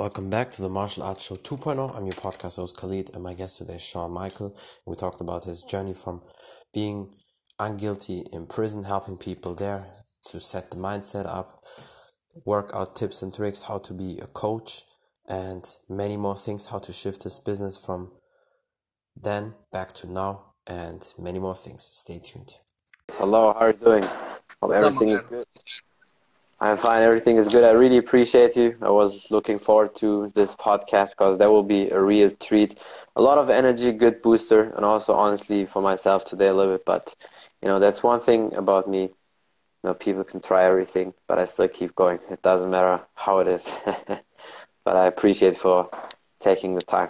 Welcome back to the Martial Arts Show 2.0. I'm your podcast host Khalid, and my guest today is Sean Michael. We talked about his journey from being unguilty in prison, helping people there to set the mindset up, work out tips and tricks, how to be a coach, and many more things, how to shift his business from then back to now, and many more things. Stay tuned. Hello, how are you doing? Hope everything is good. I'm fine. Everything is good. I really appreciate you. I was looking forward to this podcast because that will be a real treat. A lot of energy, good booster, and also honestly for myself today a little bit. But you know, that's one thing about me. You know, people can try everything, but I still keep going. It doesn't matter how it is. but I appreciate for taking the time.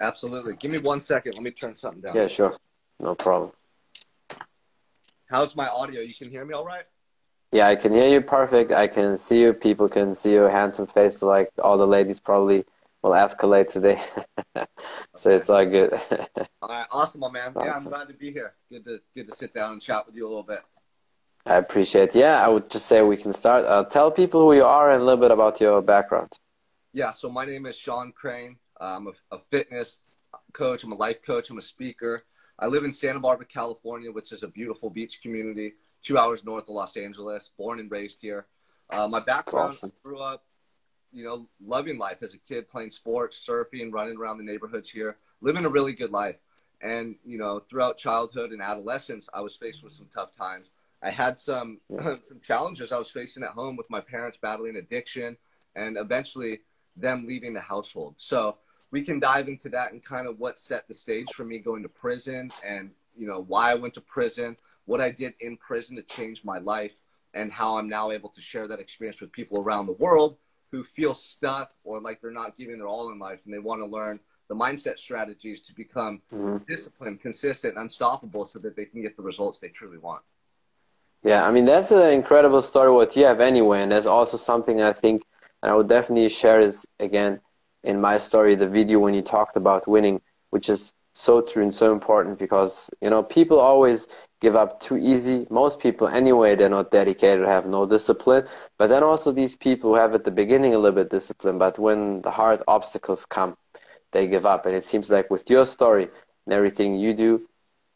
Absolutely. Give me one second. Let me turn something down. Yeah, sure. No problem. How's my audio? You can hear me all right? Yeah, I can hear you perfect. I can see you. People can see your handsome face. So like all the ladies probably will escalate today. so it's all good. all right, awesome, my man. Awesome. Yeah, I'm glad to be here. Good to good to sit down and chat with you a little bit. I appreciate. It. Yeah, I would just say we can start. Uh, tell people who you are and a little bit about your background. Yeah, so my name is Sean Crane. I'm a, a fitness coach. I'm a life coach. I'm a speaker. I live in Santa Barbara, California, which is a beautiful beach community two hours north of Los Angeles, born and raised here. Uh, my background, awesome. I grew up, you know, loving life as a kid, playing sports, surfing, running around the neighborhoods here, living a really good life. And, you know, throughout childhood and adolescence, I was faced with some tough times. I had some, some challenges I was facing at home with my parents battling addiction and eventually them leaving the household. So we can dive into that and kind of what set the stage for me going to prison and, you know, why I went to prison, what I did in prison to change my life, and how I'm now able to share that experience with people around the world who feel stuck or like they're not giving their all in life and they want to learn the mindset strategies to become mm-hmm. disciplined, consistent, unstoppable so that they can get the results they truly want. Yeah, I mean, that's an incredible story what you have anyway. And there's also something I think, and I would definitely share this again in my story, the video when you talked about winning, which is so true and so important because you know people always give up too easy. Most people anyway they're not dedicated have no discipline. But then also these people who have at the beginning a little bit discipline but when the hard obstacles come they give up. And it seems like with your story and everything you do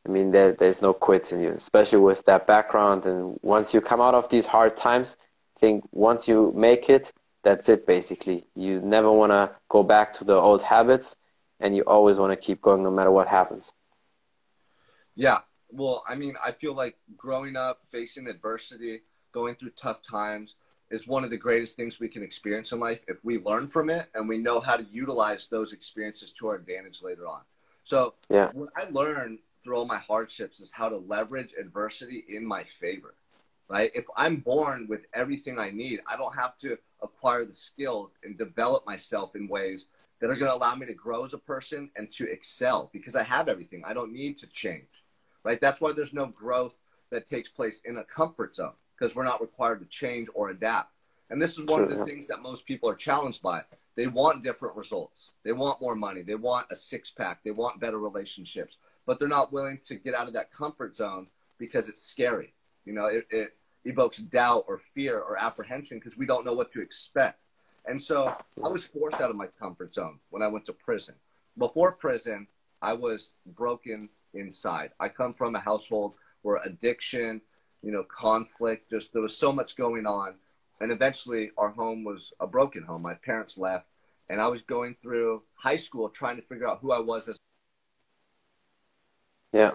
i mean there, there's no quits in you especially with that background. And once you come out of these hard times I think once you make it that's it basically. You never want to go back to the old habits and you always want to keep going no matter what happens. Yeah. Well, I mean, I feel like growing up, facing adversity, going through tough times is one of the greatest things we can experience in life if we learn from it and we know how to utilize those experiences to our advantage later on. So, yeah. what I learned through all my hardships is how to leverage adversity in my favor. Right? If I'm born with everything I need, I don't have to acquire the skills and develop myself in ways that are going to allow me to grow as a person and to excel because I have everything. I don't need to change, right? That's why there's no growth that takes place in a comfort zone because we're not required to change or adapt. And this is one sure, of the yeah. things that most people are challenged by. They want different results. They want more money. They want a six pack. They want better relationships, but they're not willing to get out of that comfort zone because it's scary. You know, it, it evokes doubt or fear or apprehension because we don't know what to expect. And so I was forced out of my comfort zone when I went to prison. Before prison, I was broken inside. I come from a household where addiction, you know, conflict, just there was so much going on. And eventually our home was a broken home. My parents left and I was going through high school trying to figure out who I was as Yeah.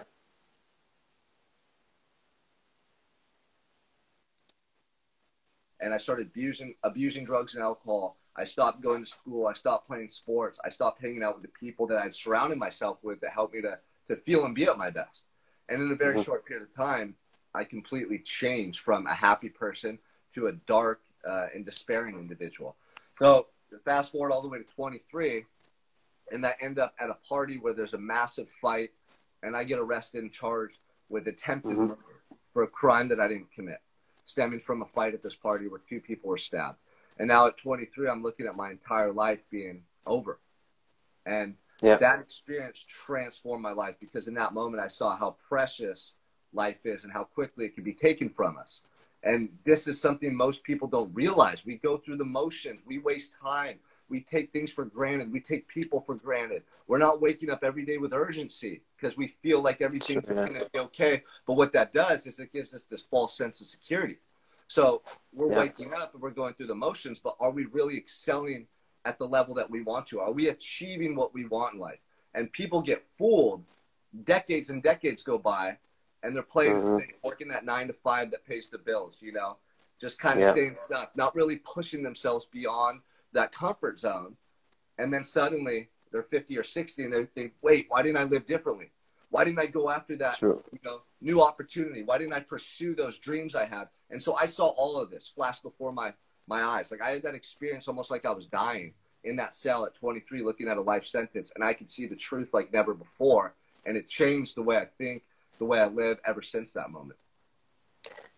and I started abusing abusing drugs and alcohol. I stopped going to school. I stopped playing sports. I stopped hanging out with the people that I'd surrounded myself with that helped me to to feel and be at my best. And in a very mm-hmm. short period of time, I completely changed from a happy person to a dark uh, and despairing individual. So fast forward all the way to 23, and I end up at a party where there's a massive fight, and I get arrested and charged with attempted mm-hmm. murder for a crime that I didn't commit stemming from a fight at this party where two people were stabbed. And now at 23, I'm looking at my entire life being over. And yeah. that experience transformed my life because in that moment I saw how precious life is and how quickly it can be taken from us. And this is something most people don't realize. We go through the motions, we waste time, We take things for granted. We take people for granted. We're not waking up every day with urgency because we feel like everything's sure, going to be okay. But what that does is it gives us this false sense of security. So we're yeah. waking up and we're going through the motions, but are we really excelling at the level that we want to? Are we achieving what we want in life? And people get fooled. Decades and decades go by, and they're playing mm-hmm. the same, working that nine to five that pays the bills. You know, just kind of yeah. staying stuck, not really pushing themselves beyond that comfort zone. And then suddenly they're 50 or 60 and they think, wait, why didn't I live differently? Why didn't I go after that you know, new opportunity? Why didn't I pursue those dreams I had? And so I saw all of this flash before my, my eyes. Like I had that experience almost like I was dying in that cell at 23 looking at a life sentence and I could see the truth like never before. And it changed the way I think, the way I live ever since that moment.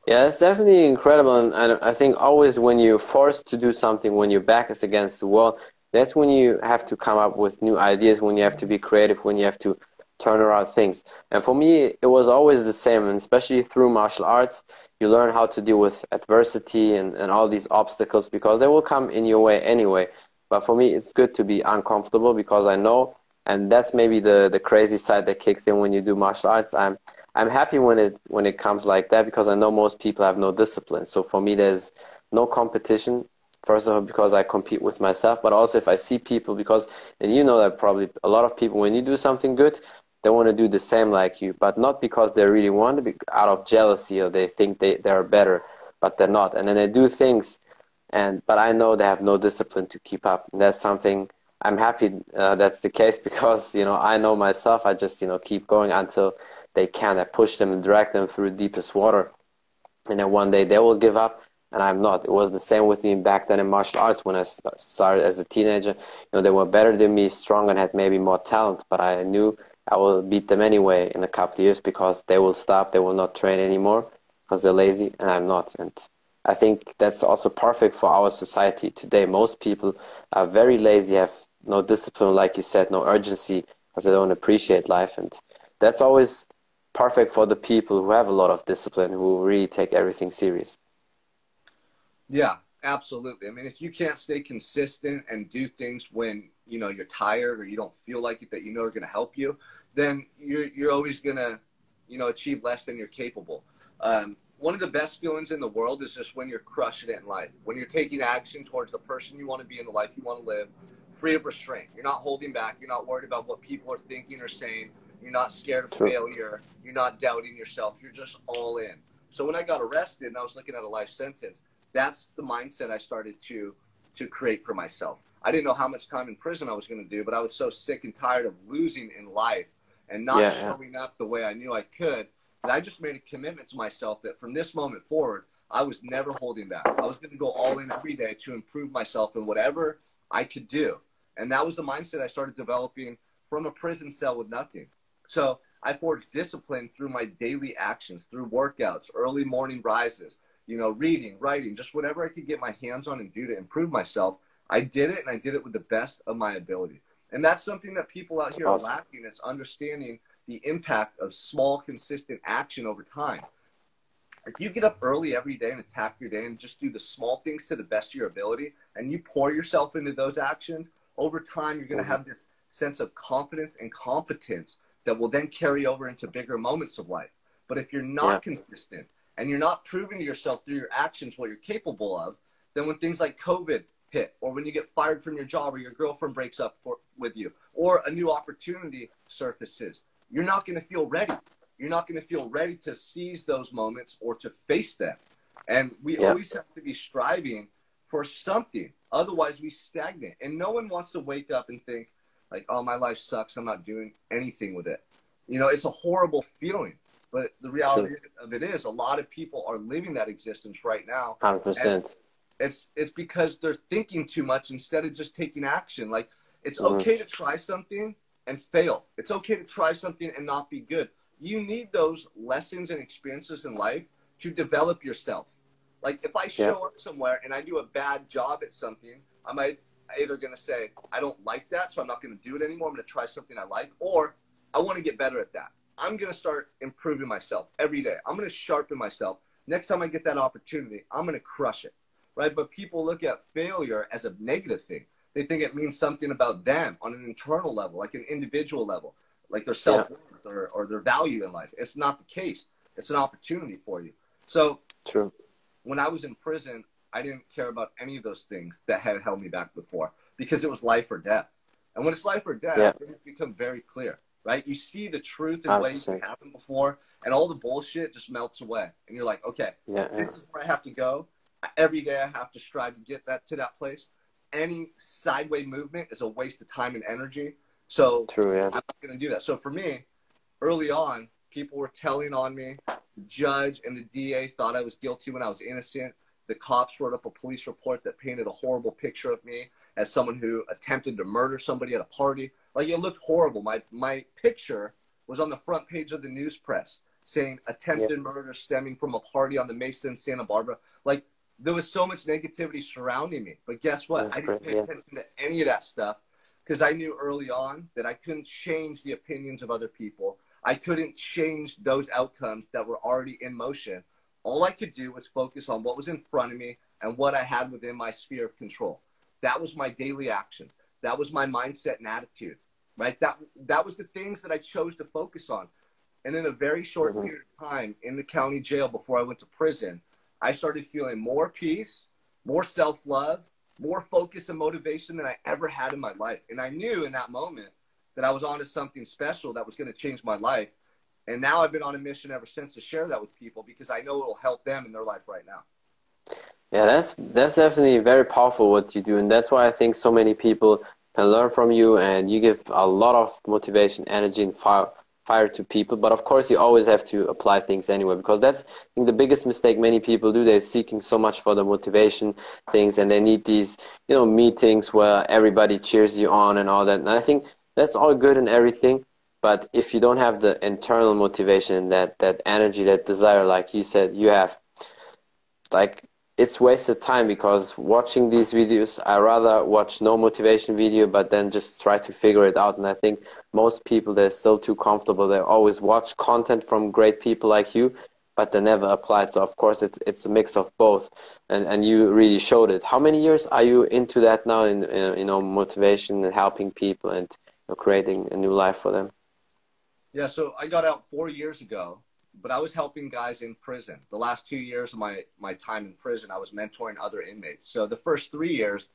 Yeah, it's definitely incredible. And I think always when you're forced to do something, when your back is against the wall, that's when you have to come up with new ideas, when you have to be creative, when you have to turn around things. And for me, it was always the same, and especially through martial arts, you learn how to deal with adversity and, and all these obstacles because they will come in your way anyway. But for me, it's good to be uncomfortable because I know, and that's maybe the, the crazy side that kicks in when you do martial arts. I'm I'm happy when it when it comes like that because I know most people have no discipline. So for me, there's no competition. First of all, because I compete with myself, but also if I see people, because and you know that probably a lot of people when you do something good, they want to do the same like you, but not because they really want to be out of jealousy or they think they they're better, but they're not, and then they do things, and but I know they have no discipline to keep up. And that's something I'm happy uh, that's the case because you know I know myself. I just you know keep going until they can. I push them and drag them through deepest water. And then one day they will give up, and I'm not. It was the same with me back then in martial arts when I started as a teenager. You know, they were better than me, strong, and had maybe more talent, but I knew I will beat them anyway in a couple years because they will stop, they will not train anymore because they're lazy, and I'm not. And I think that's also perfect for our society today. Most people are very lazy, have no discipline, like you said, no urgency because they don't appreciate life. And that's always perfect for the people who have a lot of discipline, who really take everything serious. Yeah, absolutely. I mean, if you can't stay consistent and do things when you know you're tired or you don't feel like it that you know are going to help you, then you're you're always going to you know achieve less than you're capable. Um, one of the best feelings in the world is just when you're crushing it in life, when you're taking action towards the person you want to be in the life you want to live, free of restraint. You're not holding back. You're not worried about what people are thinking or saying. You're not scared of True. failure. You're not doubting yourself. You're just all in. So when I got arrested and I was looking at a life sentence, that's the mindset I started to to create for myself. I didn't know how much time in prison I was going to do, but I was so sick and tired of losing in life and not yeah, showing yeah. up the way I knew I could that I just made a commitment to myself that from this moment forward, I was never holding back. I was going to go all in every day to improve myself in whatever I could do. And that was the mindset I started developing from a prison cell with nothing. So I forged discipline through my daily actions, through workouts, early morning rises, you know, reading, writing, just whatever I could get my hands on and do to improve myself. I did it and I did it with the best of my ability. And that's something that people out here awesome. are lacking is understanding the impact of small, consistent action over time. If you get up early every day and attack your day and just do the small things to the best of your ability and you pour yourself into those actions, over time you're going to mm-hmm. have this sense of confidence and competence that will then carry over into bigger moments of life. But if you're not yeah. consistent and you're not proving to yourself through your actions what you're capable of, then when things like COVID hit, or when you get fired from your job, or your girlfriend breaks up for, with you, or a new opportunity surfaces, you're not going to feel ready. You're not going to feel ready to seize those moments or to face them. And we yeah. always have to be striving for something. Otherwise, we stagnate. And no one wants to wake up and think, like, oh, my life sucks. I'm not doing anything with it. You know, it's a horrible feeling. But the reality sure. of it is, a lot of people are living that existence right now. Hundred percent. It's it's because they're thinking too much instead of just taking action. Like it's mm-hmm. okay to try something and fail. It's okay to try something and not be good. You need those lessons and experiences in life to develop yourself. Like if I show yeah. up somewhere and I do a bad job at something, I might either going to say, I don't like that, so I'm not going to do it anymore. I'm going to try something I like, or I want to get better at that. I'm going to start improving myself every day. I'm going to sharpen myself. Next time I get that opportunity, I'm going to crush it, right? But people look at failure as a negative thing. They think it means something about them on an internal level, like an individual level, like their self worth yeah. or, or their value in life. It's not the case. It's an opportunity for you. So, true. When I was in prison, I didn't care about any of those things that had held me back before because it was life or death. And when it's life or death, yeah. it's become very clear, right? You see the truth in ways that happened before, and all the bullshit just melts away. And you're like, okay, yeah, this is where I have to go. Every day I have to strive to get that to that place. Any sideway movement is a waste of time and energy. So True, yeah. I'm not going to do that. So for me, early on, people were telling on me. The judge and the DA thought I was guilty when I was innocent. The cops wrote up a police report that painted a horrible picture of me as someone who attempted to murder somebody at a party. Like it looked horrible. My my picture was on the front page of the news press saying attempted yeah. murder stemming from a party on the Mesa in Santa Barbara. Like there was so much negativity surrounding me. But guess what? That's I didn't pay yeah. attention to any of that stuff because I knew early on that I couldn't change the opinions of other people. I couldn't change those outcomes that were already in motion. All I could do was focus on what was in front of me and what I had within my sphere of control. That was my daily action. That was my mindset and attitude, right? That, that was the things that I chose to focus on. And in a very short mm-hmm. period of time in the county jail before I went to prison, I started feeling more peace, more self love, more focus and motivation than I ever had in my life. And I knew in that moment that I was onto something special that was going to change my life. And now I've been on a mission ever since to share that with people because I know it will help them in their life right now. Yeah, that's that's definitely very powerful what you do, and that's why I think so many people can learn from you, and you give a lot of motivation, energy, and fire fire to people. But of course, you always have to apply things anyway, because that's I think the biggest mistake many people do. They're seeking so much for the motivation things, and they need these you know meetings where everybody cheers you on and all that. And I think that's all good and everything, but if you don't have the internal motivation, that that energy, that desire, like you said, you have, like it's wasted time because watching these videos i rather watch no motivation video but then just try to figure it out. And i think most people they're still too comfortable. They always watch content from great people like you but they never apply so of course it's it's a mix of both. And and you really showed it. How many years are you into that now in, you know motivation and helping people and know, creating a new life for them yeah so i got out four years ago but I was helping guys in prison. The last two years of my, my time in prison, I was mentoring other inmates. So the first three years,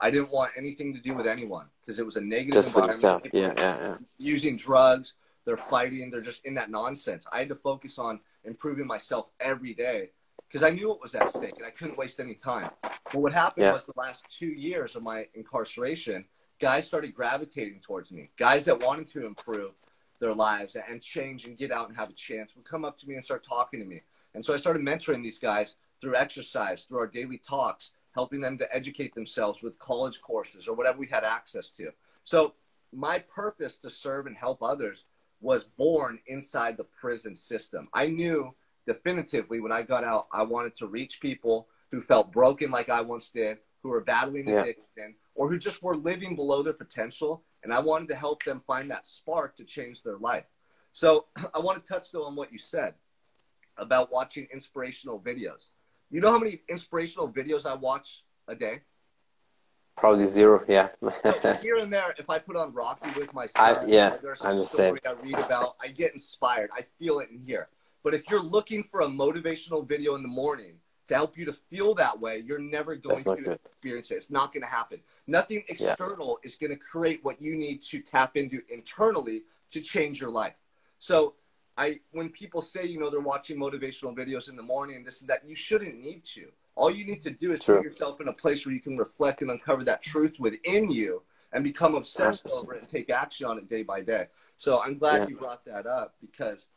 I didn't want anything to do with anyone because it was a negative just environment. For yourself. Yeah, yeah, yeah. Using drugs, they're fighting, they're just in that nonsense. I had to focus on improving myself every day because I knew what was at stake and I couldn't waste any time. But what happened yeah. was the last two years of my incarceration, guys started gravitating towards me. Guys that wanted to improve, their lives and change and get out and have a chance would come up to me and start talking to me. And so I started mentoring these guys through exercise, through our daily talks, helping them to educate themselves with college courses or whatever we had access to. So my purpose to serve and help others was born inside the prison system. I knew definitively when I got out, I wanted to reach people who felt broken like I once did, who were battling yeah. addiction, or who just were living below their potential and I wanted to help them find that spark to change their life. So I want to touch though on what you said about watching inspirational videos. You know how many inspirational videos I watch a day? Probably zero, yeah. so here and there, if I put on Rocky with my son, I, yeah, there's a I'm the story same. I read about, I get inspired. I feel it in here. But if you're looking for a motivational video in the morning to help you to feel that way, you're never going to good. experience it. It's not going to happen. Nothing external yeah. is going to create what you need to tap into internally to change your life. So, I when people say you know they're watching motivational videos in the morning and this and that, you shouldn't need to. All you need to do is True. put yourself in a place where you can reflect and uncover that truth within you and become obsessed 100%. over it and take action on it day by day. So I'm glad yeah. you brought that up because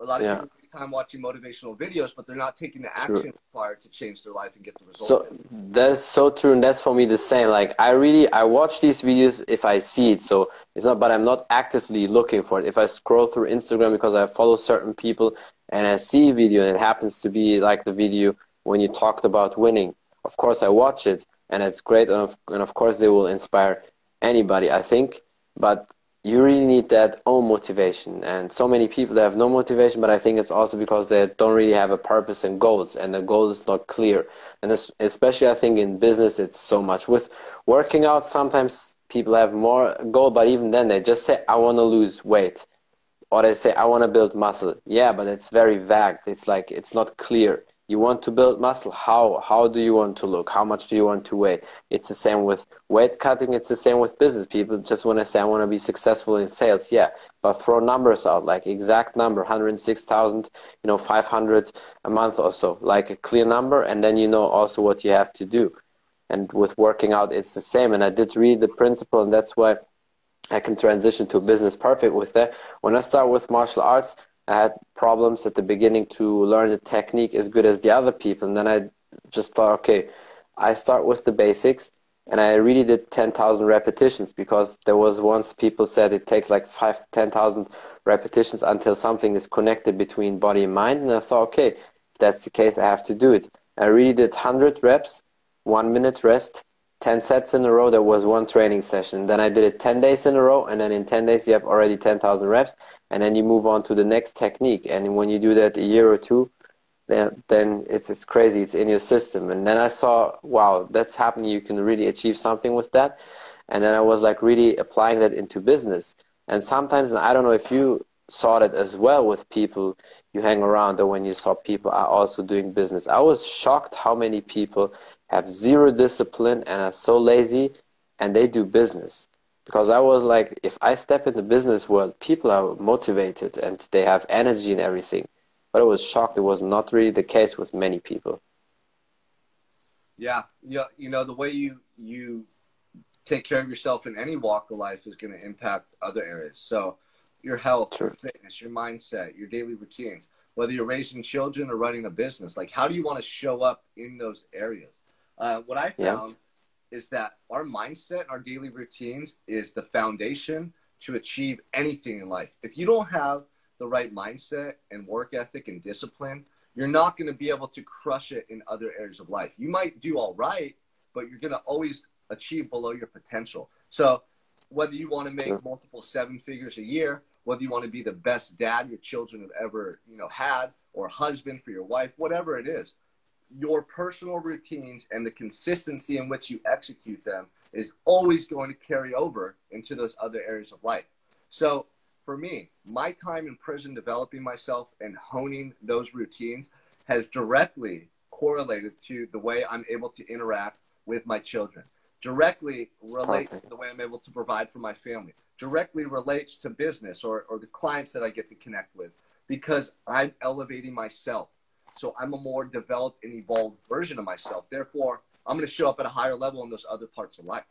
a lot of yeah. people waste time watching motivational videos, but they're not taking the action true. required to change their life and get the results. So that's so true, and that's for me the same. Like I really, I watch these videos if I see it. So it's not, but I'm not actively looking for it. If I scroll through Instagram because I follow certain people and I see a video and it happens to be like the video when you talked about winning, of course I watch it and it's great, and of, and of course they will inspire anybody. I think, but you really need that own motivation. And so many people have no motivation, but I think it's also because they don't really have a purpose and goals, and the goal is not clear. And especially, I think in business, it's so much with working out. Sometimes people have more goal, but even then, they just say, "I want to lose weight," or they say, "I want to build muscle." Yeah, but it's very vague. It's like it's not clear you want to build muscle? How how do you want to look? How much do you want to weigh? It's the same with weight cutting. It's the same with business. People just want to say i want to be successful in sales. Yeah but throw numbers out like exact number 106000 you know 500 a month or so like a clear number and then you know also what you have to do. And with working out it's the same. And i did read the principle and that's why i can transition to business perfect with that. When i start with martial arts I had problems at the beginning to learn the technique as good as the other people. And then I just thought, okay, I start with the basics. And I really did 10,000 repetitions because there was once people said it takes like five, 10,000 repetitions until something is connected between body and mind. And I thought, okay, if that's the case, I have to do it. I really did 100 reps, one minute rest, 10 sets in a row. There was one training session. Then I did it 10 days in a row. And then in 10 days, you have already 10,000 reps and then you move on to the next technique and when you do that a year or two then, then it's, it's crazy it's in your system and then i saw wow that's happening you can really achieve something with that and then i was like really applying that into business and sometimes and i don't know if you saw that as well with people you hang around or when you saw people are also doing business i was shocked how many people have zero discipline and are so lazy and they do business because I was like, if I step in the business world, people are motivated and they have energy and everything. But I was shocked it was not really the case with many people. Yeah, yeah, you know the way you you take care of yourself in any walk of life is going to impact other areas. So your health, True. your fitness, your mindset, your daily routines, whether you're raising children or running a business, like how do you want to show up in those areas? Uh, what I found. Yeah is that our mindset, our daily routines is the foundation to achieve anything in life. If you don't have the right mindset and work ethic and discipline, you're not going to be able to crush it in other areas of life. You might do all right, but you're going to always achieve below your potential. So, whether you want to make sure. multiple seven figures a year, whether you want to be the best dad your children have ever, you know, had or husband for your wife, whatever it is, your personal routines and the consistency in which you execute them is always going to carry over into those other areas of life. So for me, my time in prison developing myself and honing those routines has directly correlated to the way I'm able to interact with my children. Directly relate to the way I'm able to provide for my family. Directly relates to business or, or the clients that I get to connect with because I'm elevating myself so I'm a more developed and evolved version of myself. Therefore, I'm going to show up at a higher level in those other parts of life.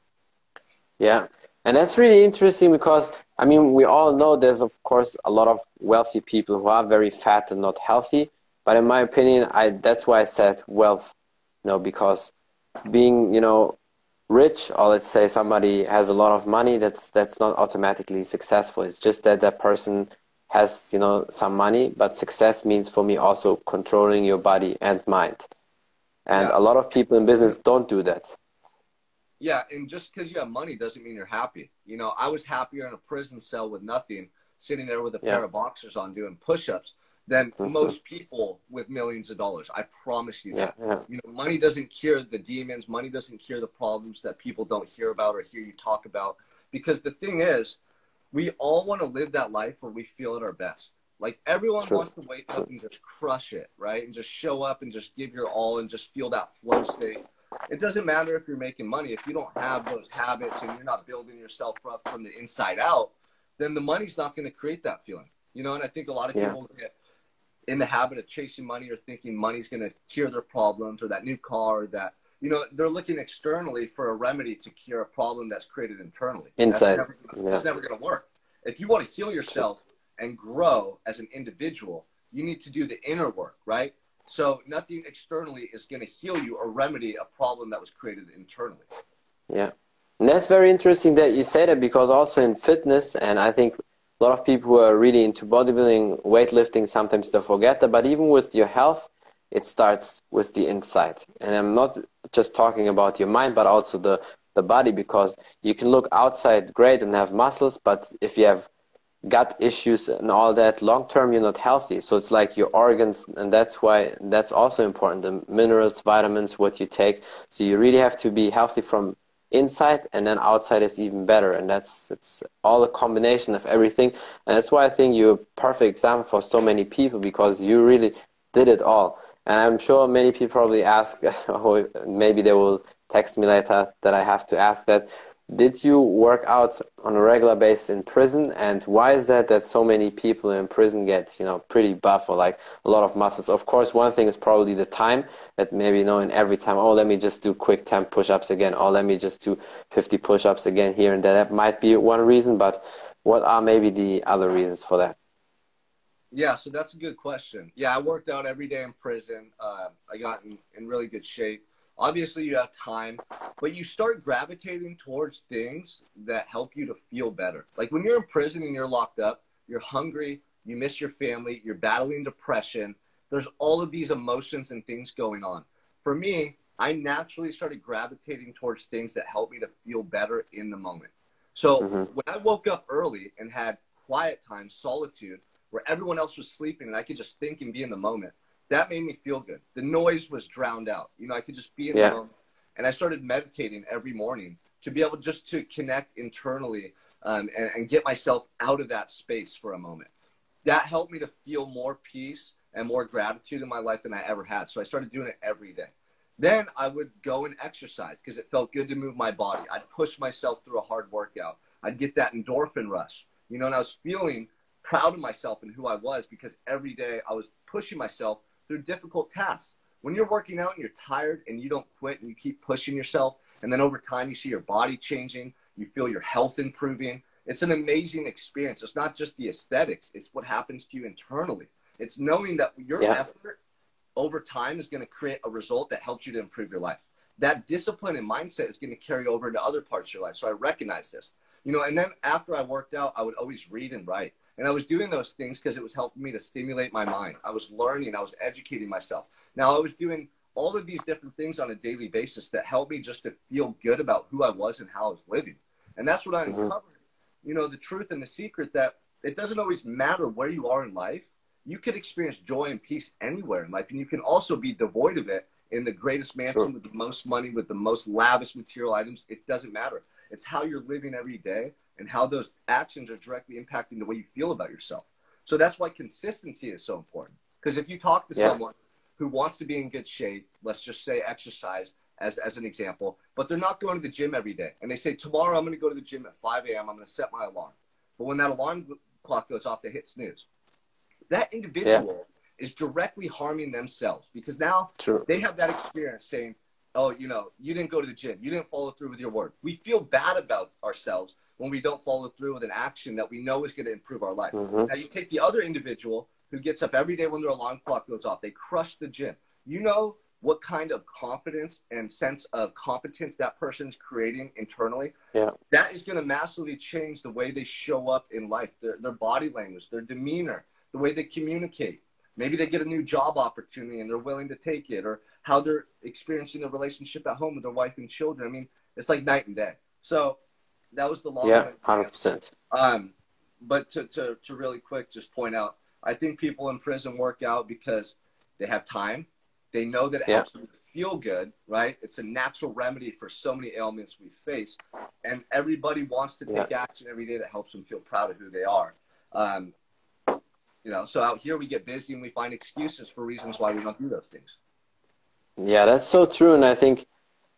Yeah. And that's really interesting because, I mean, we all know there's, of course, a lot of wealthy people who are very fat and not healthy. But in my opinion, I, that's why I said wealth, you know, because being, you know, rich or let's say somebody has a lot of money, that's, that's not automatically successful. It's just that that person has you know some money but success means for me also controlling your body and mind. And yeah. a lot of people in business don't do that. Yeah and just because you have money doesn't mean you're happy. You know i was happier in a prison cell with nothing sitting there with a pair of boxers on doing push-ups than mm-hmm. most people with millions of dollars. I promise you that. Yeah, you know money doesn't cure the demons. Money doesn't cure the problems that people don't hear about or hear you talk about. Because the thing is we all want to live that life where we feel at our best. Like everyone True. wants to wake up and just crush it, right? And just show up and just give your all and just feel that flow state. It doesn't matter if you're making money. If you don't have those habits and you're not building yourself up from the inside out, then the money's not going to create that feeling. You know, and I think a lot of yeah. people get in the habit of chasing money or thinking money's going to cure their problems or that new car or that you know, they're looking externally for a remedy to cure a problem that's created internally. Inside. That's never, yeah. never going to work. If you want to heal yourself and grow as an individual, you need to do the inner work, right? So nothing externally is going to heal you or remedy a problem that was created internally. Yeah. And that's very interesting that you say that because also in fitness, and I think a lot of people who are really into bodybuilding, weightlifting, sometimes they forget that, but even with your health, it starts with the inside. And I'm not just talking about your mind, but also the the body because you can look outside great and have muscles, but if you have gut issues and all that long term you're not healthy. So it's like your organs and that's why that's also important the minerals vitamins what you take. So you really have to be healthy from inside and then outside is even better. And that's it's all a combination of everything. And that's why i think you're a perfect example for so many people because you really did it all and i'm sure many people probably ask or maybe they will text me later that i have to ask that did you work out on a regular basis in prison? And why is that that so many people in prison get you know pretty buff or like a lot of muscles? Of course one thing is probably the time that maybe you know in every time oh let me just do quick 10 push-ups again or let me just do 50 push-ups again here and there. That might be one reason but what are maybe the other reasons for that yeah so that's a good question. Yeah i worked out every day in prison. Uh, i got in, in really good shape. Obviously you have time but you start gravitating towards things that help you to feel better. Like when you're in prison and you're locked up you're hungry you miss your family you're battling depression there's all of these emotions and things going on. For me i naturally started gravitating towards things that help me to feel better in the moment. So mm-hmm. when i woke up early and had quiet time solitude where everyone else was sleeping and i could just think and be in the moment that made me feel good. The noise was drowned out. You know, I could just be in yeah. the moment. And I started meditating every morning to be able just to connect internally um, and, and get myself out of that space for a moment. That helped me to feel more peace and more gratitude in my life than I ever had. So I started doing it every day. Then I would go and exercise because it felt good to move my body. I'd push myself through a hard workout. I'd get that endorphin rush, you know, and I was feeling proud of myself and who I was because every day I was pushing myself through difficult tasks. When you're working out and you're tired and you don't quit and you keep pushing yourself, and then over time you see your body changing, you feel your health improving. It's an amazing experience. It's not just the aesthetics, it's what happens to you internally. It's knowing that your yeah. effort over time is going to create a result that helps you to improve your life. That discipline and mindset is going to carry over into other parts of your life. So I recognize this. You know, and then after I worked out, I would always read and write. And I was doing those things because it was helping me to stimulate my mind. I was learning, I was educating myself. Now I was doing all of these different things on a daily basis that helped me just to feel good about who I was and how I was living. And that's what I mm-hmm. uncovered. You know, the truth and the secret that it doesn't always matter where you are in life. You can experience joy and peace anywhere in life, and you can also be devoid of it in the greatest mansion sure. with the most money, with the most lavish material items. It doesn't matter. It's how you're living every day and how those actions are directly impacting the way you feel about yourself. So that's why consistency is so important. Because if you talk to yeah. someone who wants to be in good shape, let's just say exercise as, as an example, but they're not going to the gym every day. And they say, tomorrow I'm going to go to the gym at 5 a.m. I'm going to set my alarm. But when that alarm clock goes off, they hit snooze. That individual yeah. is directly harming themselves because now True. they have that experience saying, oh, you know, you didn't go to the gym. You didn't follow through with your word. We feel bad about ourselves when we don't follow through with an action that we know is going to improve our life. Mm-hmm. Now, you take the other individual who gets up every day when their alarm clock goes off, they crush the gym. You know what kind of confidence and sense of competence that person's creating internally. Yeah. That is going to massively change the way they show up in life, their, their body language, their demeanor, the way they communicate. Maybe they get a new job opportunity and they're willing to take it, or how they're experiencing the relationship at home with their wife and children. I mean, it's like night and day. So that was the long. Yeah, hundred percent. Um, but to, to to really quick, just point out, I think people in prison work out because they have time. They know that it yeah. helps them feel good, right? It's a natural remedy for so many ailments we face, and everybody wants to take yeah. action every day that helps them feel proud of who they are. Um, you know, so out here we get busy and we find excuses for reasons why we don't do those things. Yeah, that's so true, and I think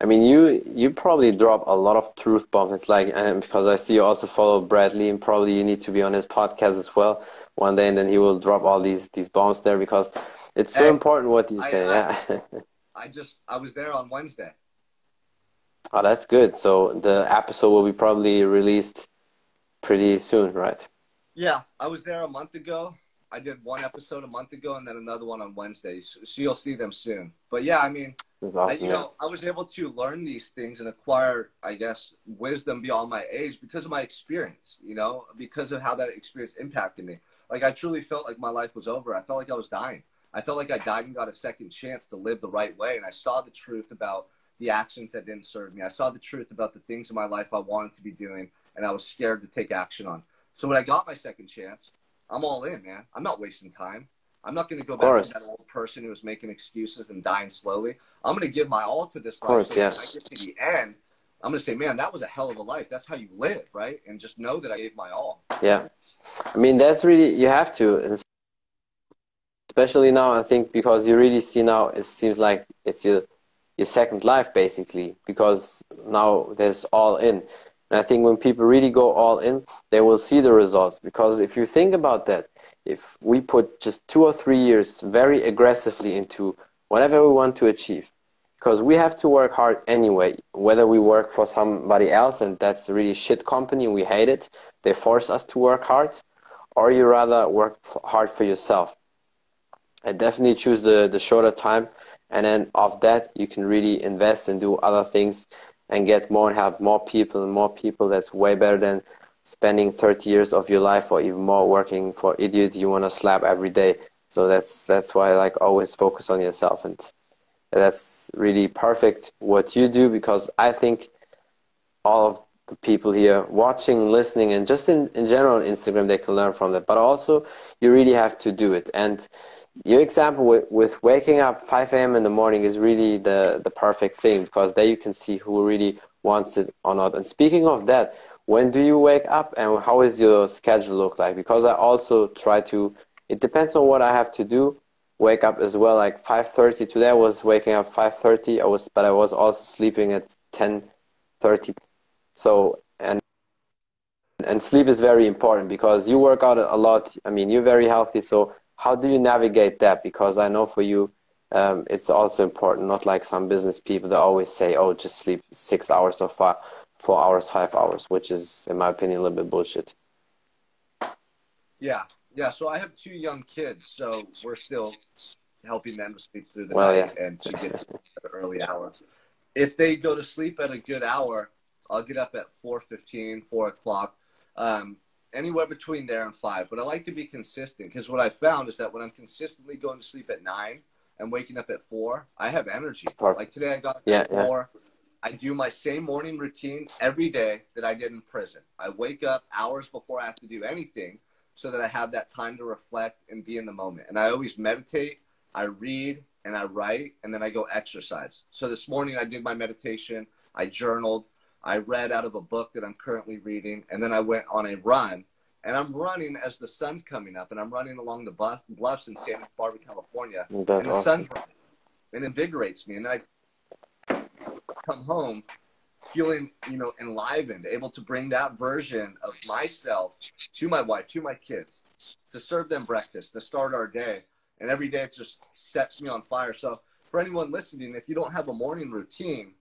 I mean, you you probably drop a lot of truth bombs. It's like and because I see you also follow Bradley, and probably you need to be on his podcast as well one day, and then he will drop all these these bombs there because it's so hey, important what you say. I, yeah. I just I was there on Wednesday. Oh, that's good. So the episode will be probably released pretty soon, right? Yeah, I was there a month ago. I did one episode a month ago, and then another one on Wednesday. So, so you'll see them soon. But yeah, I mean Awesome, I, you know, I was able to learn these things and acquire, I guess, wisdom beyond my age because of my experience. You know, because of how that experience impacted me. Like I truly felt like my life was over. I felt like I was dying. I felt like I died and got a second chance to live the right way. And I saw the truth about the actions that didn't serve me. I saw the truth about the things in my life I wanted to be doing, and I was scared to take action on. So when I got my second chance, I'm all in, man. I'm not wasting time. I'm not going to go back to that old person who was making excuses and dying slowly. I'm going to give my all to this life. Course, so yeah. when I get to the end, I'm going to say, man, that was a hell of a life. That's how you live, right? And just know that I gave my all. Yeah. I mean, that's really, you have to. Especially now, I think, because you really see now, it seems like it's your, your second life, basically, because now there's all in. And I think when people really go all in, they will see the results. Because if you think about that, if we put just two or three years very aggressively into whatever we want to achieve, because we have to work hard anyway, whether we work for somebody else and that's a really shit company, we hate it, they force us to work hard, or you rather work hard for yourself. I definitely choose the, the shorter time, and then of that, you can really invest and do other things and get more and have more people and more people. That's way better than spending 30 years of your life or even more working for idiot you want to slap every day. So that's that's why like always focus on yourself. And that's really perfect what you do because i think all of the people here watching listening and just in, in general on instagram they can learn from that. But also you really have to do it. And your example with, with waking up 5 a.m in the morning is really the the perfect thing because there you can see who really wants it or not. And speaking of that when do you wake up and how is your schedule look like? Because i also try to it depends on what i have to do. Wake up as well like 5.30 today i was waking up 5.30 i was but i was also sleeping at 10.30 so and and sleep is very important because you work out a lot. I mean you're very healthy so how do you navigate that because i know for you um, it's also important not like some business people that always say oh just sleep six hours or five four hours, five hours, which is, in my opinion, a little bit bullshit. Yeah, yeah. So I have two young kids, so we're still helping them to sleep through the well, night yeah. and to get to an early hour. If they go to sleep at a good hour, I'll get up at 4.15, 4 o'clock, um, anywhere between there and 5. But I like to be consistent because what I found is that when I'm consistently going to sleep at 9 and waking up at 4, I have energy. Like today I got up yeah, at 4. Yeah. I do my same morning routine every day that I did in prison. I wake up hours before I have to do anything so that I have that time to reflect and be in the moment. And I always meditate, I read, and I write, and then I go exercise. So this morning I did my meditation, I journaled, I read out of a book that I'm currently reading, and then I went on a run. And I'm running as the sun's coming up, and I'm running along the bluffs in Santa Barbara, California. That's and the awesome. sun's running. It invigorates me. And I come home feeling, you know, enlivened, able to bring that version of myself to my wife, to my kids, to serve them breakfast, to start our day. And every day it just sets me on fire. So for anyone listening, if you don't have a morning routine,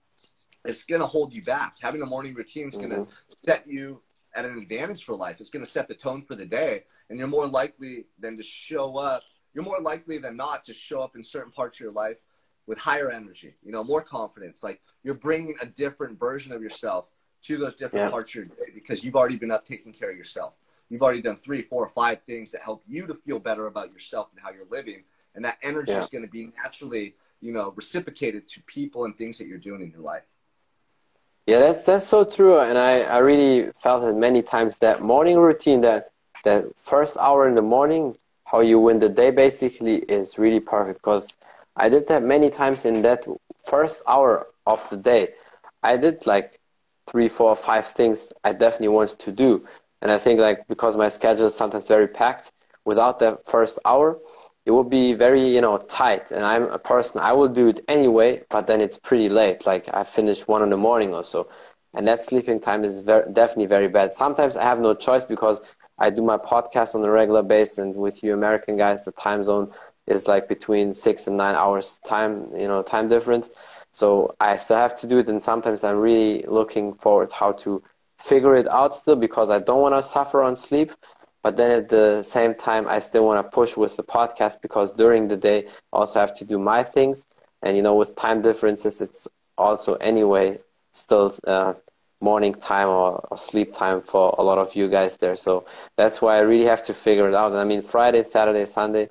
it's going to hold you back. Having a morning routine is going to mm-hmm. set you at an advantage for life. It's going to set the tone for the day. And you're more likely than to show up. You're more likely than not to show up in certain parts of your life with higher energy, you know, more confidence. Like you're bringing a different version of yourself to those different yeah. parts of your day because you've already been up taking care of yourself. You've already done three, four, or five things that help you to feel better about yourself and how you're living. And that energy yeah. is going to be naturally, you know, reciprocated to people and things that you're doing in your life. Yeah, that's that's so true, and I, I really felt it many times that morning routine, that that first hour in the morning, how you win the day basically is really perfect because I did that many times in that first hour of the day. I did like three, four, five things I definitely wanted to do. And I think like because my schedule is sometimes very packed, without that first hour, it would be very, you know, tight. And I'm a person, I will do it anyway, but then it's pretty late. Like I finish one in the morning or so. And that sleeping time is very, definitely very bad. Sometimes I have no choice because I do my podcast on a regular basis and with you American guys, the time zone is like between six and nine hours time, you know, time difference. So I still have to do it, and sometimes I'm really looking forward how to figure it out still because I don't want to suffer on sleep. But then at the same time, I still want to push with the podcast because during the day, I also have to do my things. And you know, with time differences, it's also anyway still uh, morning time or, or, sleep time for a lot of you guys there. So that's why I really have to figure it out. And I mean, Friday, Saturday, Sunday,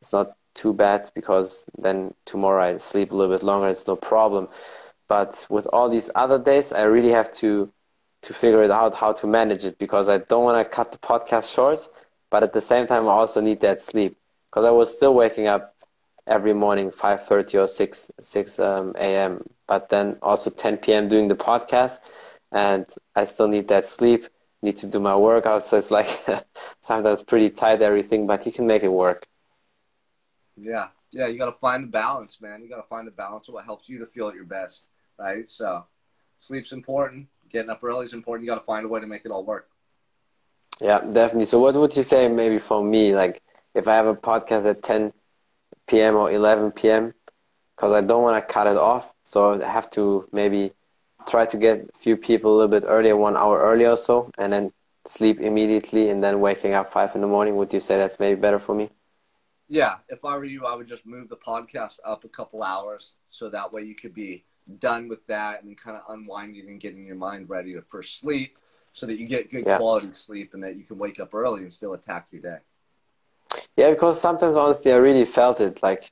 it's not too bad because then tomorrow I sleep a little bit longer. It's no problem. but with all these other days, I really have to to figure it out how to manage it because I don't want to cut the podcast short, but at the same time, I also need that sleep because I was still waking up every morning 5.30 or 6, 6 um, a.m but then also 10 p.m. doing the podcast, and I still need that sleep. Need to do my workout, so it's like sometimes pretty tight everything, but you can make it work. Yeah, yeah, you got to find the balance, man. You got to find the balance of what helps you to feel at your best, right? So, sleep's important. Getting up early is important. You got to find a way to make it all work. Yeah, definitely. So, what would you say, maybe for me, like if I have a podcast at 10 p.m. or 11 p.m., because I don't want to cut it off. So I have to maybe try to get a few people a little bit earlier, one hour earlier or so, and then sleep immediately and then waking up five in the morning. Would you say that's maybe better for me? Yeah, if I were you, I would just move the podcast up a couple hours so that way you could be done with that and then kind of unwinding and getting your mind ready to for sleep so that you get good yeah. quality sleep and that you can wake up early and still attack your day. Yeah, because sometimes honestly I really felt it like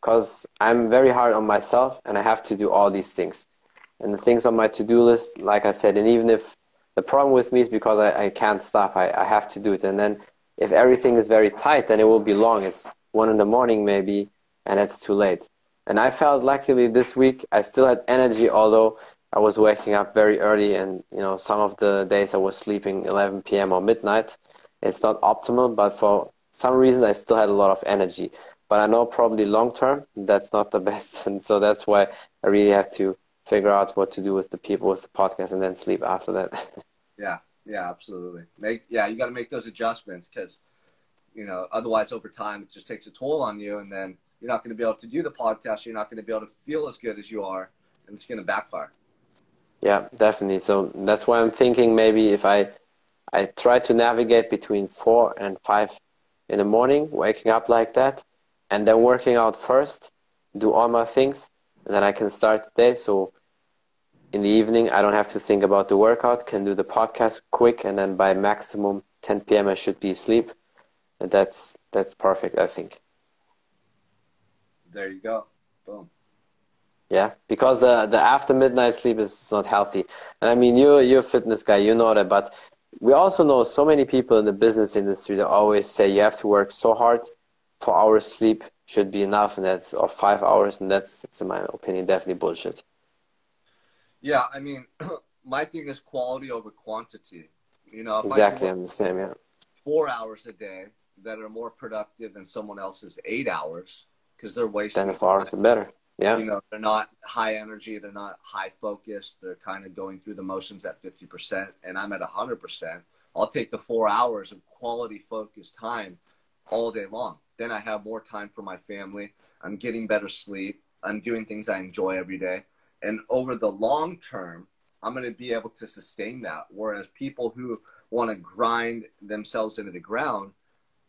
because I'm very hard on myself and I have to do all these things. And the things on my to do list, like I said, and even if the problem with me is because I, I can't stop, I, I have to do it. And then if everything is very tight, then it will be long. It's one in the morning maybe, and it's too late. And I felt luckily this week I still had energy, although I was waking up very early, and you know some of the days I was sleeping 11 p.m. or midnight. It's not optimal, but for some reason I still had a lot of energy but I know probably long term that's not the best, and so that's why I really have to figure out what to do with the people with the podcast and then sleep after that. yeah, yeah, absolutely. Make yeah, you got to make those adjustments because you know otherwise over time it just takes a toll on you, and then you're not going to be able to do the podcast. You're not going to be able to feel as good as you are, and it's going to backfire. Yeah, definitely. So that's why I'm thinking maybe if I I try to navigate between four and five in the morning, waking up like that, and then working out first, do all my things, and then I can start the day. So in the evening, I don't have to think about the workout, can do the podcast quick, and then by maximum 10 p.m. I should be asleep. And that's that's perfect, I think. There you go. Boom. Yeah, because the the after midnight sleep is not healthy. And I mean, you're you're a fitness guy, you know that, but we also know so many people in the business industry that always say you have to work so hard four hours sleep should be enough, and that's or five hours, and that's that's in my opinion definitely bullshit. Yeah, I mean, my thing is quality over quantity. You know, exactly, I'm the same. Yeah, four hours a day that are more productive than someone else's eight hours because they're wasting. Ten four hours are better. Yeah. You know, they're not high energy. They're not high focused. They're kind of going through the motions at 50%, and I'm at 100%. I'll take the four hours of quality focused time all day long. Then I have more time for my family. I'm getting better sleep. I'm doing things I enjoy every day. And over the long term, I'm going to be able to sustain that. Whereas people who want to grind themselves into the ground,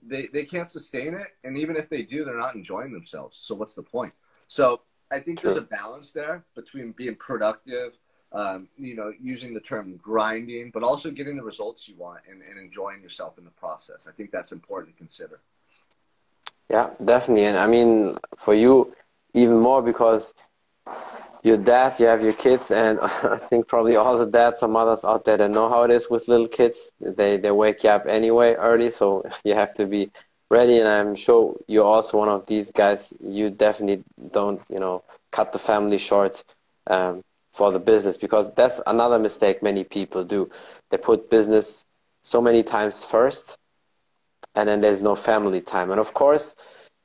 they, they can't sustain it. And even if they do, they're not enjoying themselves. So what's the point? So I think True. there's a balance there between being productive, um, you know, using the term grinding, but also getting the results you want and, and enjoying yourself in the process. I think that's important to consider. Yeah, definitely. And I mean, for you, even more because you're dad, you have your kids, and I think probably all the dads or mothers out there that know how it is with little kids. They they wake you up anyway early, so you have to be ready. And I'm sure you're also one of these guys. You definitely don't, you know, cut the family short um, for the business because that's another mistake many people do. They put business so many times first and then there's no family time. And of course,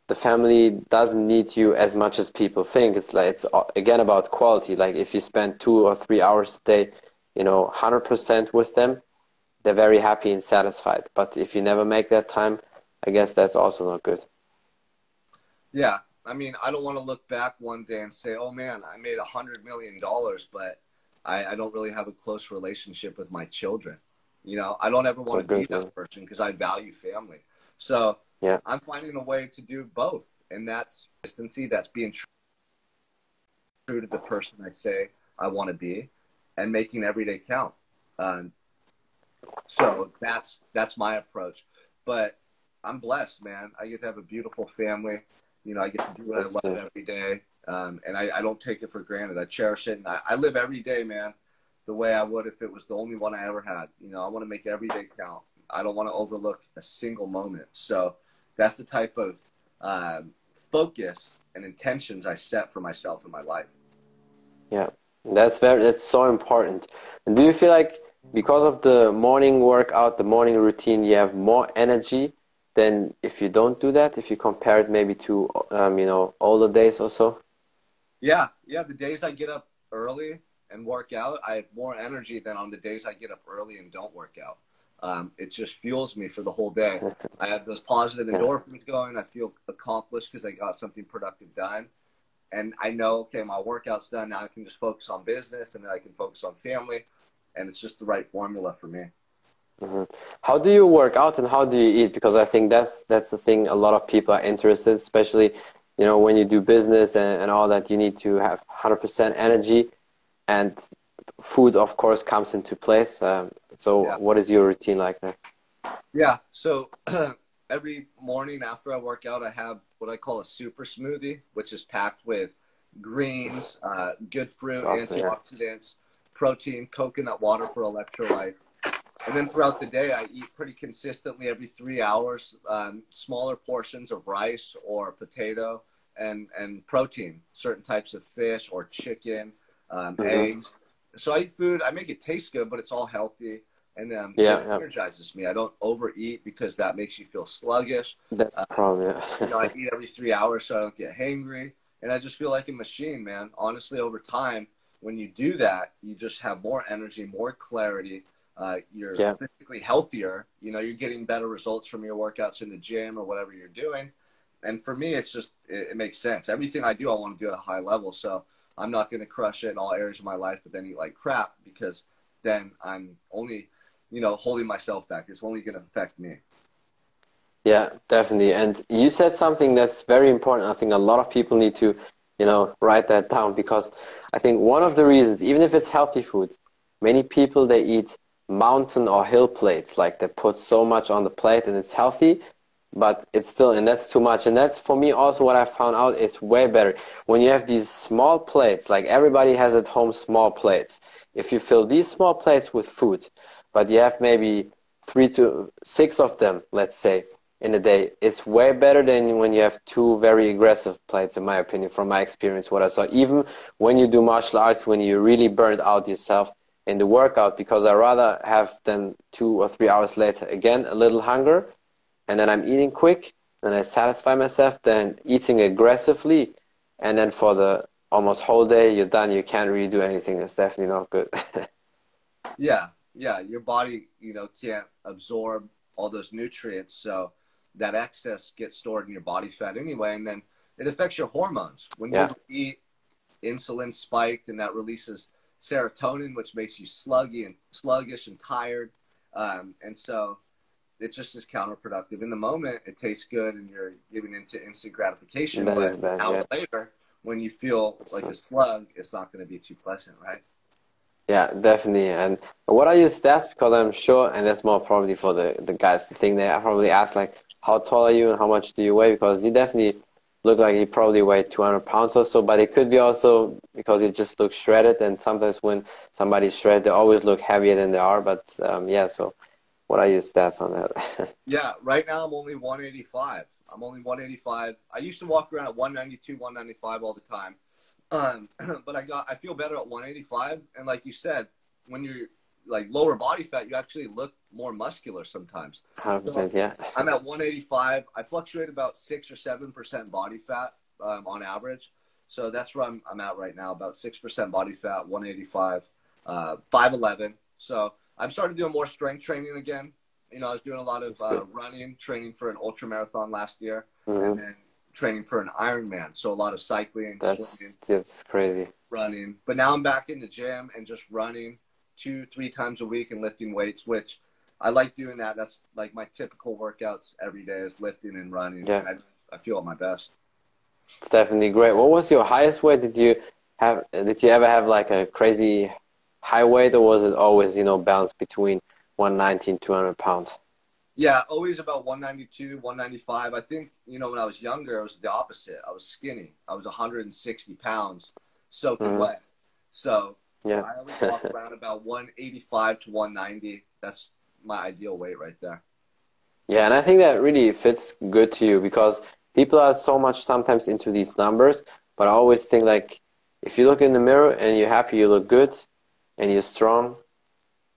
the family doesn't need you as much as people think. It's like it's uh, again about quality. Like if you spend two or three hours a day, you know, hundred percent with them, they're very happy and satisfied. But if you never make that time, I guess that's also not good. Yeah, I mean, I don't want to look back one day and say, "Oh man, I made a hundred million dollars," but I, I don't really have a close relationship with my children. You know, I don't ever want to be that person because I value family. So yeah. I'm finding a way to do both, and that's consistency. That's being true, to the person I say I want to be, and making every day count. Um, so that's that's my approach. But I'm blessed, man. I get to have a beautiful family. You know, I get to do what that's I love good. every day. um, and I, I, don't take it for granted. I cherish it, and I, I, live every day, man, the way I would if it was the only one I ever had. You know, I want to make every day count. I don't want to overlook a single moment. So that's the type of um, focus and intentions I set for myself in my life. Yeah, that's very that's so important. And do you feel like because of the morning workout, the morning routine, you have more energy than if you don't do that? If you compare it maybe to um, you know older days or so. Yeah, yeah. The days I get up early and work out, I have more energy than on the days I get up early and don't work out. Um, it just fuels me for the whole day. I have those positive endorphins going. I feel accomplished because I got something productive done. And I know, okay, my workout's done. Now I can just focus on business and then I can focus on family. And it's just the right formula for me. Mm-hmm. How do you work out and how do you eat? Because I think that's that's the thing a lot of people are interested, especially you know when you do business and, and all that. You need to have 100% energy, and food, of course, comes into place. Um, so, yeah. what is your routine like there? Yeah. So every morning after I work out, I have what I call a super smoothie, which is packed with greens, uh, good fruit, awesome, antioxidants, yeah. protein, coconut water for electrolyte. And then throughout the day, I eat pretty consistently every three hours, um, smaller portions of rice or potato and, and protein, certain types of fish or chicken, um, mm-hmm. eggs. So I eat food. I make it taste good, but it's all healthy and um, yeah, it yeah. energizes me. I don't overeat because that makes you feel sluggish. That's the uh, problem. Yeah. you know, I eat every three hours so I don't get hangry, and I just feel like a machine, man. Honestly, over time, when you do that, you just have more energy, more clarity. Uh, you're yeah. physically healthier. You know, you're getting better results from your workouts in the gym or whatever you're doing. And for me, it's just it, it makes sense. Everything I do, I want to do at a high level. So I'm not going to crush it in all areas of my life, but then eat like crap because then I'm only you know, holding myself back. It's only going to affect me. Yeah, definitely. And you said something that's very important. I think a lot of people need to, you know, write that down because I think one of the reasons, even if it's healthy food, many people they eat mountain or hill plates. Like they put so much on the plate and it's healthy, but it's still and that's too much. And that's for me also what I found out. It's way better when you have these small plates. Like everybody has at home small plates. If you fill these small plates with food, but you have maybe three to six of them, let's say, in a day. It's way better than when you have two very aggressive plates, in my opinion, from my experience, what I saw. Even when you do martial arts, when you really burned out yourself in the workout, because I rather have them two or three hours later, again, a little hunger, and then I'm eating quick, and I satisfy myself, then eating aggressively, and then for the almost whole day, you're done, you can't really do anything. It's definitely not good. yeah, yeah, your body, you know, can't absorb all those nutrients. So that excess gets stored in your body fat anyway. And then it affects your hormones. When yeah. you eat, insulin spiked and that releases serotonin, which makes you sluggy and sluggish and tired. Um, and so it just is counterproductive. In the moment, it tastes good and you're giving into instant gratification. That but bad, yeah. later, when you feel like a slug, it's not going to be too pleasant, right? Yeah, definitely. And what are your stats? Because I'm sure, and that's more probably for the, the guys, the thing they probably ask, like, how tall are you and how much do you weigh? Because you definitely look like you probably weigh 200 pounds or so, but it could be also because you just look shredded. And sometimes when somebody's shredded, they always look heavier than they are. But um, yeah, so what are your stats on that? yeah, right now I'm only 185. I'm only 185. I used to walk around at 192, 195 all the time. Um, but I got I feel better at 185, and like you said, when you're like lower body fat, you actually look more muscular sometimes. 100 so yeah. I'm at 185. I fluctuate about six or seven percent body fat um, on average. So that's where I'm, I'm at right now, about six percent body fat, 185, uh, 5'11. So I've started doing more strength training again. You know, I was doing a lot of uh, running, training for an ultra marathon last year, mm-hmm. and then training for an Ironman. So a lot of cycling, that's swimming, that's crazy. Running, but now I'm back in the gym and just running two, three times a week and lifting weights, which I like doing that. That's like my typical workouts every day is lifting and running. Yeah. And I, I feel at my best. It's definitely great. What was your highest weight? Did you have? Did you ever have like a crazy high weight, or was it always you know balanced between 190 and 200 pounds? Yeah, always about 192, 195. I think, you know, when I was younger, it was the opposite. I was skinny. I was 160 pounds, soaking mm-hmm. wet. So yeah. I always walk around about 185 to 190. That's my ideal weight right there. Yeah, and I think that really fits good to you because people are so much sometimes into these numbers, but I always think like if you look in the mirror and you're happy, you look good, and you're strong,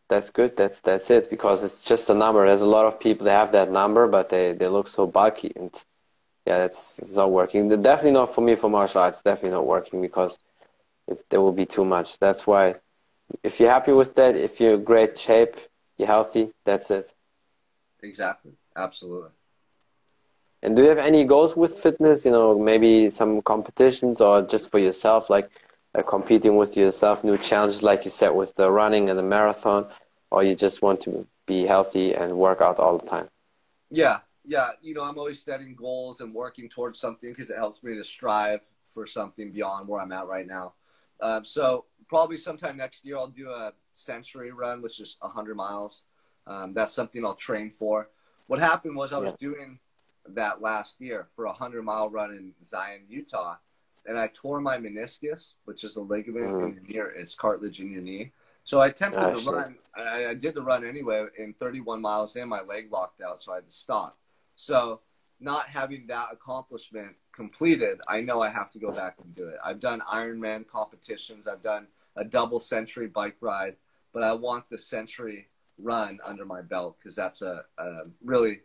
that's good. That's that's it because it's just a number. There's a lot of people that have that number, but they, they look so bulky and yeah, it's, it's not working. Definitely not for me for martial arts. Definitely not working because it there will be too much. That's why if you're happy with that, if you're in great shape, you're healthy, that's it. Exactly. Absolutely. And do you have any goals with fitness? You know, maybe some competitions or just for yourself, like uh, competing with yourself, new challenges, like you said, with the running and the marathon, or you just want to be healthy and work out all the time? Yeah, yeah. You know, I'm always setting goals and working towards something because it helps me to strive for something beyond where I'm at right now. Um, so probably sometime next year I'll do a century run, which is 100 miles. Um, that's something I'll train for. What happened was I was yeah. doing that last year for a 100 mile run in Zion, Utah, and I tore my meniscus, which is a ligament mm. in your knee, it's cartilage in your knee. So I attempted oh, to run. I, I, did the run anyway. In 31 miles in, my leg locked out, so I had to stop. So not having that accomplishment completed, I know I have to go back and do it. I've done Ironman competitions. I've done a double century bike ride, but I want the century run under my belt because that's a, a really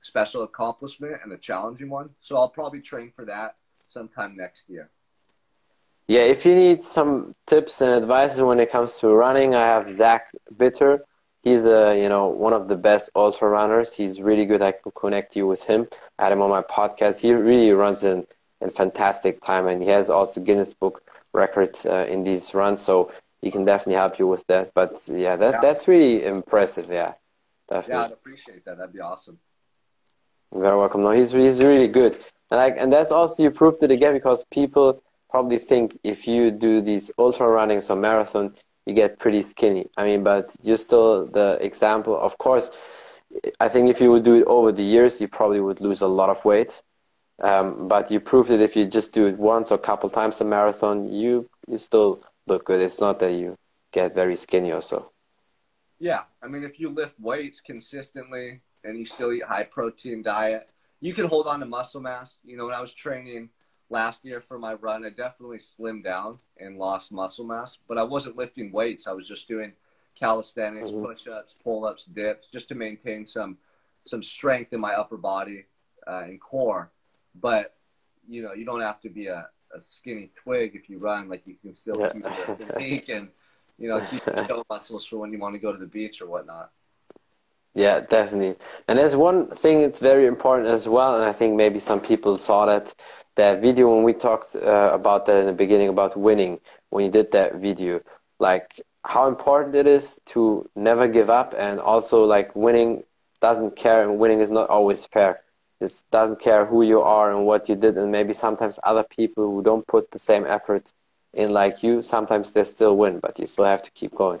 special accomplishment and a challenging one. So I'll probably train for that sometime next year. Yeah, if you need some tips and advice when it comes to running, I have Zach Bitter. He's a you know one of the best ultra runners. He's really good. I can connect you with him. I had him on my podcast. He really runs in in fantastic time, and he has also Guinness Book records uh, in these runs. So he can definitely help you with that. But yeah, that yeah. that's really impressive. Yeah, definitely. Yeah, I'd appreciate that. That'd be awesome. You're very welcome. No, he's he's really good, and like, and that's also you proved it again because people probably think if you do these ultra runnings or marathon, you get pretty skinny. I mean, but you're still the example. Of course, I think if you would do it over the years, you probably would lose a lot of weight. Um, but you proved that if you just do it once or a couple times a marathon, you you still look good. It's not that you get very skinny or so. Yeah, I mean, if you lift weights consistently and you still eat high protein diet, you can hold on to muscle mass. You know, when I was training last year for my run, I definitely slimmed down and lost muscle mass, but I wasn't lifting weights. I was just doing calisthenics, mm-hmm. push-ups, pull-ups, dips, just to maintain some some strength in my upper body uh, and core. But you know, you don't have to be a, a skinny twig if you run. Like you can still yeah. keep your physique and you know keep your toe muscles for when you want to go to the beach or whatnot. Yeah, definitely. And there's one thing that's very important as well, and I think maybe some people saw that that video when we talked uh, about that in the beginning about winning. When you did that video, like how important it is to never give up, and also like winning doesn't care, and winning is not always fair. It doesn't care who you are and what you did, and maybe sometimes other people who don't put the same effort in like you, sometimes they still win, but you still have to keep going.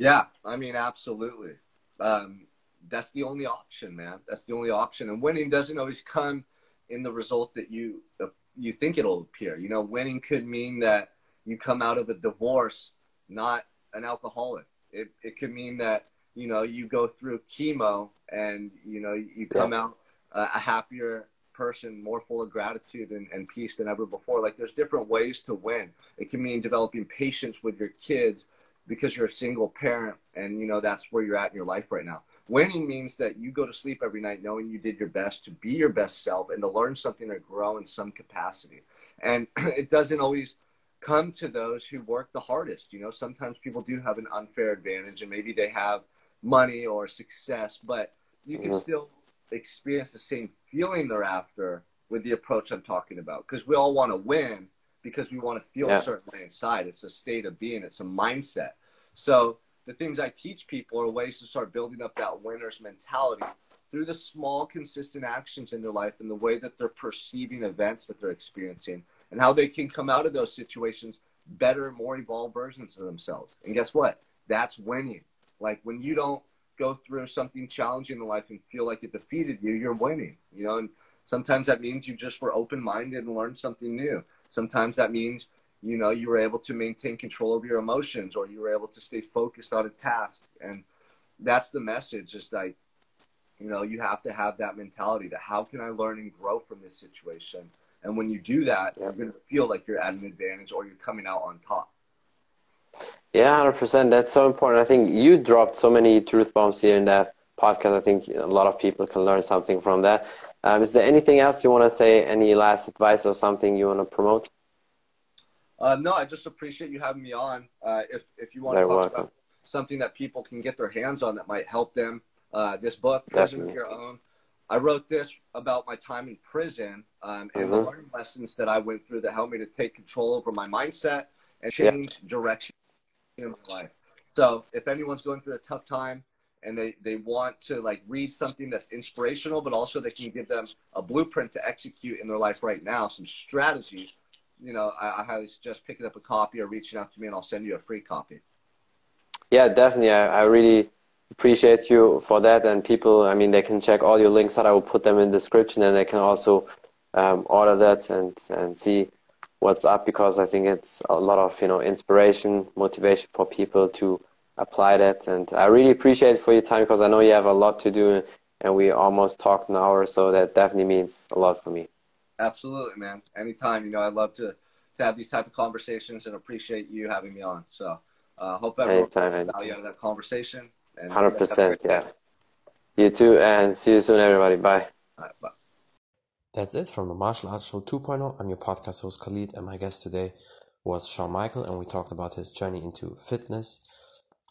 Yeah, I mean, absolutely. Um, that's the only option, man. That's the only option. And winning doesn't always come in the result that you uh, you think it'll appear. You know, winning could mean that you come out of a divorce not an alcoholic. It it could mean that you know you go through chemo and you know you come yeah. out uh, a happier person, more full of gratitude and, and peace than ever before. Like there's different ways to win. It can mean developing patience with your kids because you're a single parent and you know that's where you're at in your life right now. Winning means that you go to sleep every night knowing you did your best to be your best self and to learn something or grow in some capacity. And it doesn't always come to those who work the hardest. You know, sometimes people do have an unfair advantage and maybe they have money or success, but you can mm-hmm. still experience the same feeling they're after with the approach I'm talking about. Because we all want to win because we want to feel yeah. a certain way inside. It's a state of being, it's a mindset. So the things I teach people are ways to start building up that winner's mentality through the small, consistent actions in their life and the way that they're perceiving events that they're experiencing and how they can come out of those situations better, more evolved versions of themselves. And guess what? That's winning. Like when you don't go through something challenging in life and feel like it defeated you, you're winning. You know, and sometimes that means you just were open minded and learned something new. Sometimes that means you know you were able to maintain control of your emotions or you were able to stay focused on a task. And that's the message is like you know you have to have that mentality that how can i learn and grow from this situation? And when you do that you're going to feel like you're at an advantage or you're coming out on top. Yeah 100% that's so important. I think you dropped so many truth bombs here in that podcast. I think a lot of people can learn something from that um, is there anything else you want to say any last advice or something you want to promote uh, no, I just appreciate you having me on. Uh, if if you want to talk welcome. about something that people can get their hands on that might help them, uh, this book, Prison of Your Own. I wrote this about my time in prison um, and mm-hmm. the learning lessons that I went through that helped me to take control over my mindset and change yeah. direction in my life. So if anyone's going through a tough time and they, they want to like read something that's inspirational, but also they can give them a blueprint to execute in their life right now, some strategies you know, I, I, highly suggest picking up a copy or reaching out to me, and I'll send you a free copy. Yeah, definitely. I, I really appreciate you for that. And people, I mean, they can check all your links out. I will put them in the description, and they can also um, order that and and see what's up because I think it's a lot of you know inspiration, motivation for people to apply that. And I really appreciate it for your time because I know you have a lot to do, and we almost talked an hour, so that definitely means a lot for me. Absolutely, man. Anytime. You know, I love to to have these type of conversations and appreciate you having me on. So, uh, hope everyone gets value out of that conversation. Hundred percent, yeah. You too, and see you soon, everybody. Bye. bye. That's it from the Martial Arts Show 2.0. I'm your podcast host Khalid, and my guest today was Sean Michael, and we talked about his journey into fitness,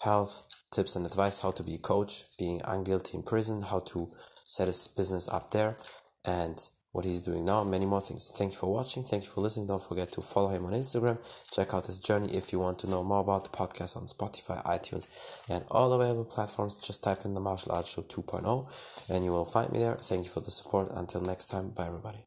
health, tips and advice, how to be a coach, being unguilty in prison, how to set his business up there, and what he's doing now many more things. Thank you for watching. Thank you for listening. Don't forget to follow him on Instagram. Check out his journey if you want to know more about the podcast on Spotify, iTunes, and all available platforms. Just type in the Martial Arts Show 2.0 and you will find me there. Thank you for the support. Until next time, bye everybody.